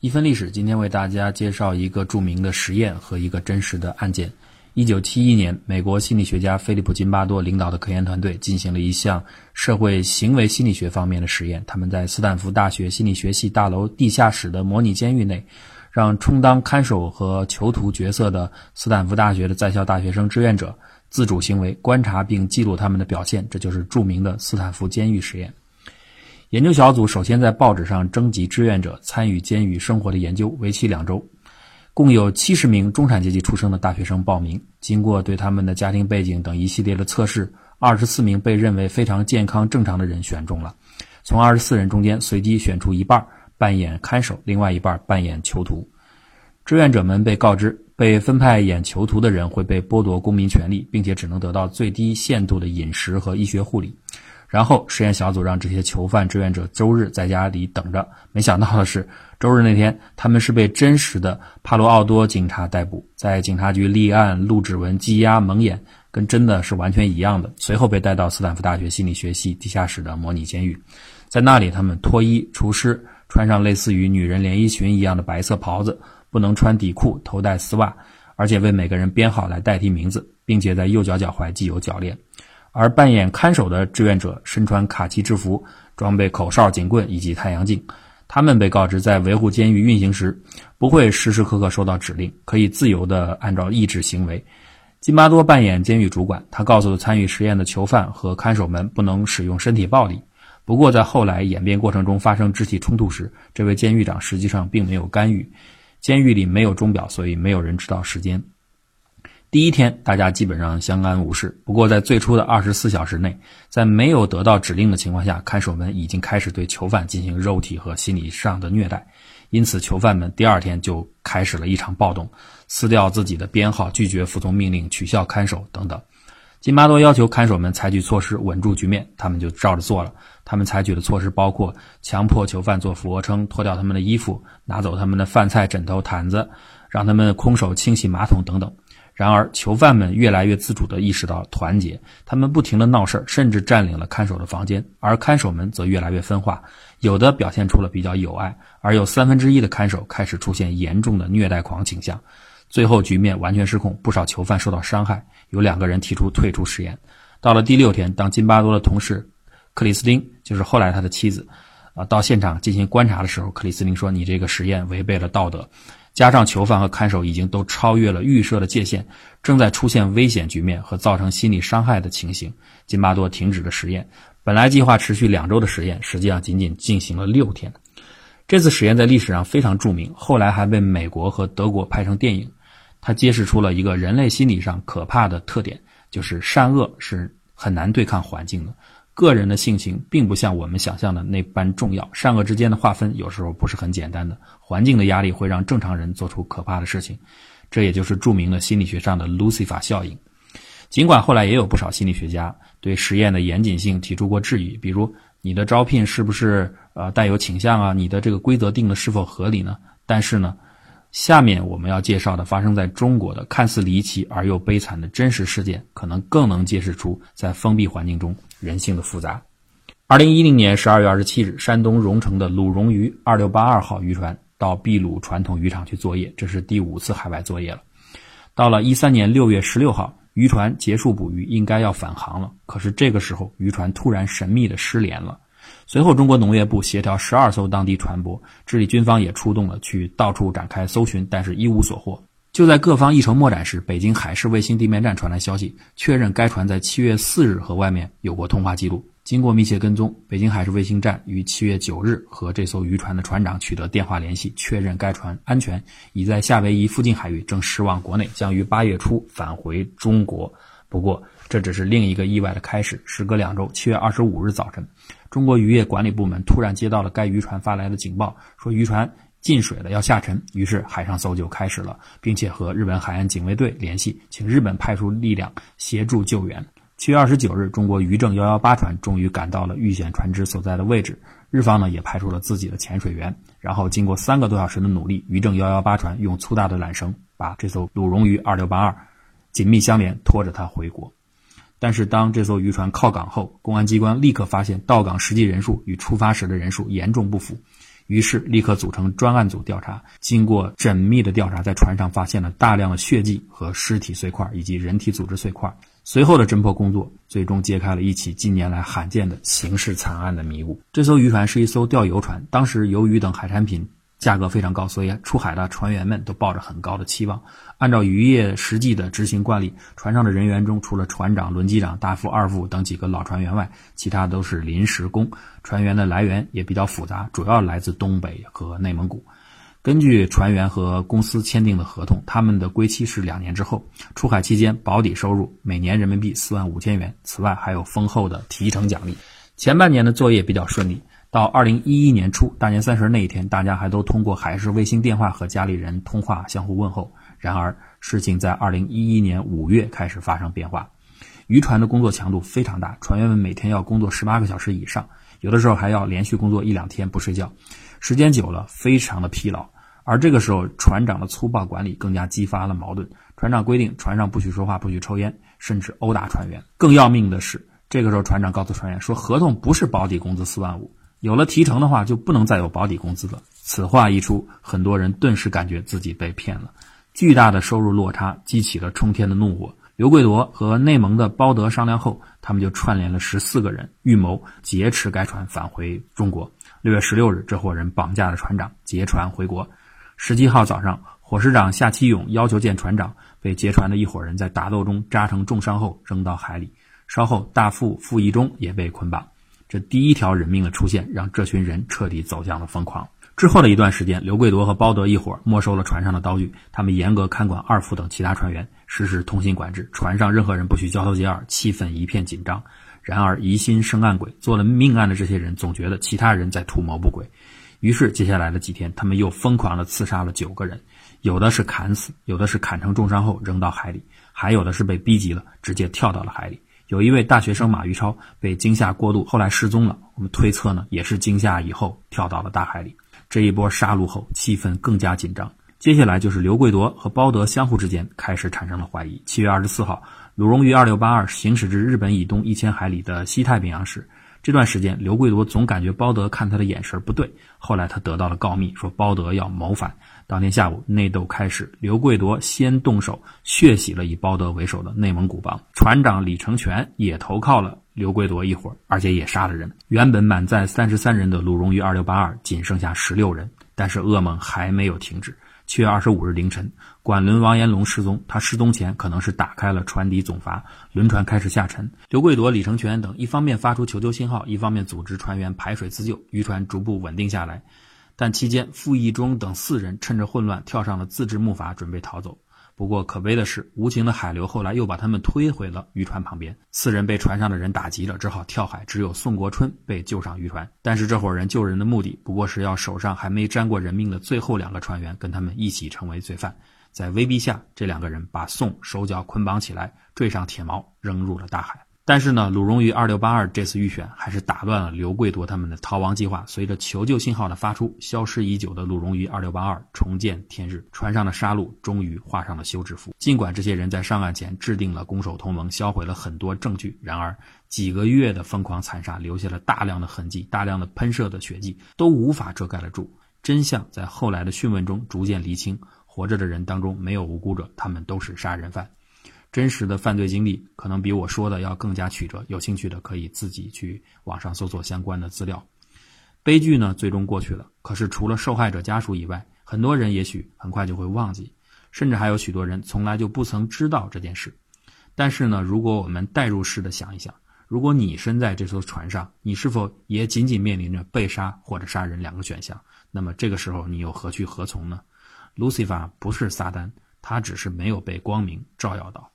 一分历史，今天为大家介绍一个著名的实验和一个真实的案件。一九七一年，美国心理学家菲利普·金巴多领导的科研团队进行了一项社会行为心理学方面的实验。他们在斯坦福大学心理学系大楼地下室的模拟监狱内，让充当看守和囚徒角色的斯坦福大学的在校大学生志愿者自主行为观察并记录他们的表现，这就是著名的斯坦福监狱实验。研究小组首先在报纸上征集志愿者参与监狱生活的研究，为期两周。共有七十名中产阶级出生的大学生报名。经过对他们的家庭背景等一系列的测试，二十四名被认为非常健康正常的人选中了。从二十四人中间随机选出一半扮演看守，另外一半扮演囚徒。志愿者们被告知，被分派演囚徒的人会被剥夺公民权利，并且只能得到最低限度的饮食和医学护理。然后，实验小组让这些囚犯志愿者周日在家里等着。没想到的是，周日那天，他们是被真实的帕罗奥多警察逮捕，在警察局立案、录指纹、羁押、蒙眼，跟真的是完全一样的。随后被带到斯坦福大学心理学系地下室的模拟监狱，在那里，他们脱衣、除湿，穿上类似于女人连衣裙一样的白色袍子，不能穿底裤，头戴丝袜，而且为每个人编号来代替名字，并且在右脚脚踝系有脚链。而扮演看守的志愿者身穿卡其制服，装备口哨、警棍以及太阳镜。他们被告知，在维护监狱运行时，不会时时刻刻收到指令，可以自由地按照意志行为。金巴多扮演监狱主管，他告诉参与实验的囚犯和看守们不能使用身体暴力。不过，在后来演变过程中发生肢体冲突时，这位监狱长实际上并没有干预。监狱里没有钟表，所以没有人知道时间。第一天，大家基本上相安无事。不过，在最初的二十四小时内，在没有得到指令的情况下，看守们已经开始对囚犯进行肉体和心理上的虐待。因此，囚犯们第二天就开始了一场暴动，撕掉自己的编号，拒绝服从命令，取笑看守等等。金巴多要求看守们采取措施稳住局面，他们就照着做了。他们采取的措施包括强迫囚犯做俯卧撑，脱掉他们的衣服，拿走他们的饭菜、枕头、毯子，让他们空手清洗马桶等等。然而，囚犯们越来越自主地意识到团结，他们不停地闹事儿甚至占领了看守的房间。而看守们则越来越分化，有的表现出了比较友爱，而有三分之一的看守开始出现严重的虐待狂倾向。最后，局面完全失控，不少囚犯受到伤害。有两个人提出退出实验。到了第六天，当金巴多的同事克里斯汀，就是后来他的妻子，啊，到现场进行观察的时候，克里斯汀说：“你这个实验违背了道德。”加上囚犯和看守已经都超越了预设的界限，正在出现危险局面和造成心理伤害的情形。金巴多停止了实验。本来计划持续两周的实验，实际上仅仅进行了六天。这次实验在历史上非常著名，后来还被美国和德国拍成电影。它揭示出了一个人类心理上可怕的特点，就是善恶是很难对抗环境的。个人的性情并不像我们想象的那般重要，善恶之间的划分有时候不是很简单的。环境的压力会让正常人做出可怕的事情，这也就是著名的心理学上的 Lucy 法效应。尽管后来也有不少心理学家对实验的严谨性提出过质疑，比如你的招聘是不是呃带有倾向啊？你的这个规则定的是否合理呢？但是呢？下面我们要介绍的发生在中国的看似离奇而又悲惨的真实事件，可能更能揭示出在封闭环境中人性的复杂。二零一零年十二月二十七日，山东荣成的鲁荣渔二六八二号渔船到秘鲁传统渔场去作业，这是第五次海外作业了。到了一三年六月十六号，渔船结束捕鱼，应该要返航了。可是这个时候，渔船突然神秘的失联了。随后，中国农业部协调十二艘当地船舶，智利军方也出动了，去到处展开搜寻，但是一无所获。就在各方一筹莫展时，北京海事卫星地面站传来消息，确认该船在七月四日和外面有过通话记录。经过密切跟踪，北京海事卫星站于七月九日和这艘渔船的船长取得电话联系，确认该船安全，已在夏威夷附近海域正驶往国内，将于八月初返回中国。不过，这只是另一个意外的开始。时隔两周，七月二十五日早晨。中国渔业管理部门突然接到了该渔船发来的警报，说渔船进水了，要下沉。于是海上搜救开始了，并且和日本海岸警卫队联系，请日本派出力量协助救援。七月二十九日，中国渔政幺幺八船终于赶到了遇险船只所在的位置，日方呢也派出了自己的潜水员。然后经过三个多小时的努力，渔政幺幺八船用粗大的缆绳把这艘鲁荣鱼二六八二紧密相连，拖着它回国。但是，当这艘渔船靠港后，公安机关立刻发现到港实际人数与出发时的人数严重不符，于是立刻组成专案组调查。经过缜密的调查，在船上发现了大量的血迹和尸体碎块，以及人体组织碎块。随后的侦破工作，最终揭开了一起近年来罕见的刑事惨案的迷雾。这艘渔船是一艘钓油船，当时鱿鱼等海产品价格非常高，所以出海的船员们都抱着很高的期望。按照渔业实际的执行惯例，船上的人员中，除了船长、轮机长、大副、二副等几个老船员外，其他都是临时工。船员的来源也比较复杂，主要来自东北和内蒙古。根据船员和公司签订的合同，他们的归期是两年之后。出海期间保底收入每年人民币四万五千元，此外还有丰厚的提成奖励。前半年的作业比较顺利，到二零一一年初大年三十那一天，大家还都通过海事卫星电话和家里人通话相互问候。然而，事情在二零一一年五月开始发生变化。渔船的工作强度非常大，船员们每天要工作十八个小时以上，有的时候还要连续工作一两天不睡觉。时间久了，非常的疲劳，而这个时候，船长的粗暴管理更加激发了矛盾。船长规定，船上不许说话，不许抽烟，甚至殴打船员。更要命的是，这个时候，船长告诉船员说：“合同不是保底工资四万五，有了提成的话，就不能再有保底工资了。”此话一出，很多人顿时感觉自己被骗了。巨大的收入落差激起了冲天的怒火。刘贵铎和内蒙的包德商量后，他们就串联了十四个人，预谋劫持该船返回中国。六月十六日，这伙人绑架了船长，劫船回国。十七号早上，伙食长夏其勇要求见船长，被劫船的一伙人在打斗中扎成重伤后扔到海里。稍后，大副傅义忠也被捆绑。这第一条人命的出现，让这群人彻底走向了疯狂。之后的一段时间，刘贵铎和包德一伙没收了船上的刀具，他们严格看管二副等其他船员，实施通信管制，船上任何人不许交头接耳，气氛一片紧张。然而疑心生暗鬼，做了命案的这些人总觉得其他人在图谋不轨，于是接下来的几天，他们又疯狂地刺杀了九个人，有的是砍死，有的是砍成重伤后扔到海里，还有的是被逼急了直接跳到了海里。有一位大学生马玉超被惊吓过度，后来失踪了。我们推测呢，也是惊吓以后跳到了大海里。这一波杀戮后，气氛更加紧张。接下来就是刘贵铎和包德相互之间开始产生了怀疑。七月二十四号。鲁荣鱼二六八二行驶至日本以东一千海里的西太平洋时，这段时间刘贵铎总感觉包德看他的眼神不对。后来他得到了告密，说包德要谋反。当天下午内斗开始，刘贵铎先动手血洗了以包德为首的内蒙古帮，船长李成全也投靠了刘贵铎一伙，而且也杀了人。原本满载三十三人的鲁荣鱼二六八二仅剩下十六人，但是噩梦还没有停止。七月二十五日凌晨，管轮王延龙失踪。他失踪前可能是打开了船底总阀，轮船开始下沉。刘贵铎、李成全等一方面发出求救信号，一方面组织船员排水自救，渔船逐步稳定下来。但期间，傅义忠等四人趁着混乱跳上了自制木筏，准备逃走。不过可悲的是，无情的海流后来又把他们推回了渔船旁边。四人被船上的人打急了，只好跳海。只有宋国春被救上渔船。但是这伙人救人的目的，不过是要手上还没沾过人命的最后两个船员跟他们一起成为罪犯。在威逼下，这两个人把宋手脚捆绑起来，坠上铁锚，扔入了大海。但是呢，鲁荣于二六八二这次预选还是打乱了刘贵铎他们的逃亡计划。随着求救信号的发出，消失已久的鲁荣于二六八二重见天日，船上的杀戮终于画上了休止符。尽管这些人在上岸前制定了攻守同盟，销毁了很多证据，然而几个月的疯狂残杀留下了大量的痕迹，大量的喷射的血迹都无法遮盖得住真相。在后来的讯问中逐渐厘清，活着的人当中没有无辜者，他们都是杀人犯。真实的犯罪经历可能比我说的要更加曲折，有兴趣的可以自己去网上搜索相关的资料。悲剧呢，最终过去了。可是除了受害者家属以外，很多人也许很快就会忘记，甚至还有许多人从来就不曾知道这件事。但是呢，如果我们代入式的想一想，如果你身在这艘船上，你是否也仅仅面临着被杀或者杀人两个选项？那么这个时候你又何去何从呢？路西法不是撒旦，他只是没有被光明照耀到。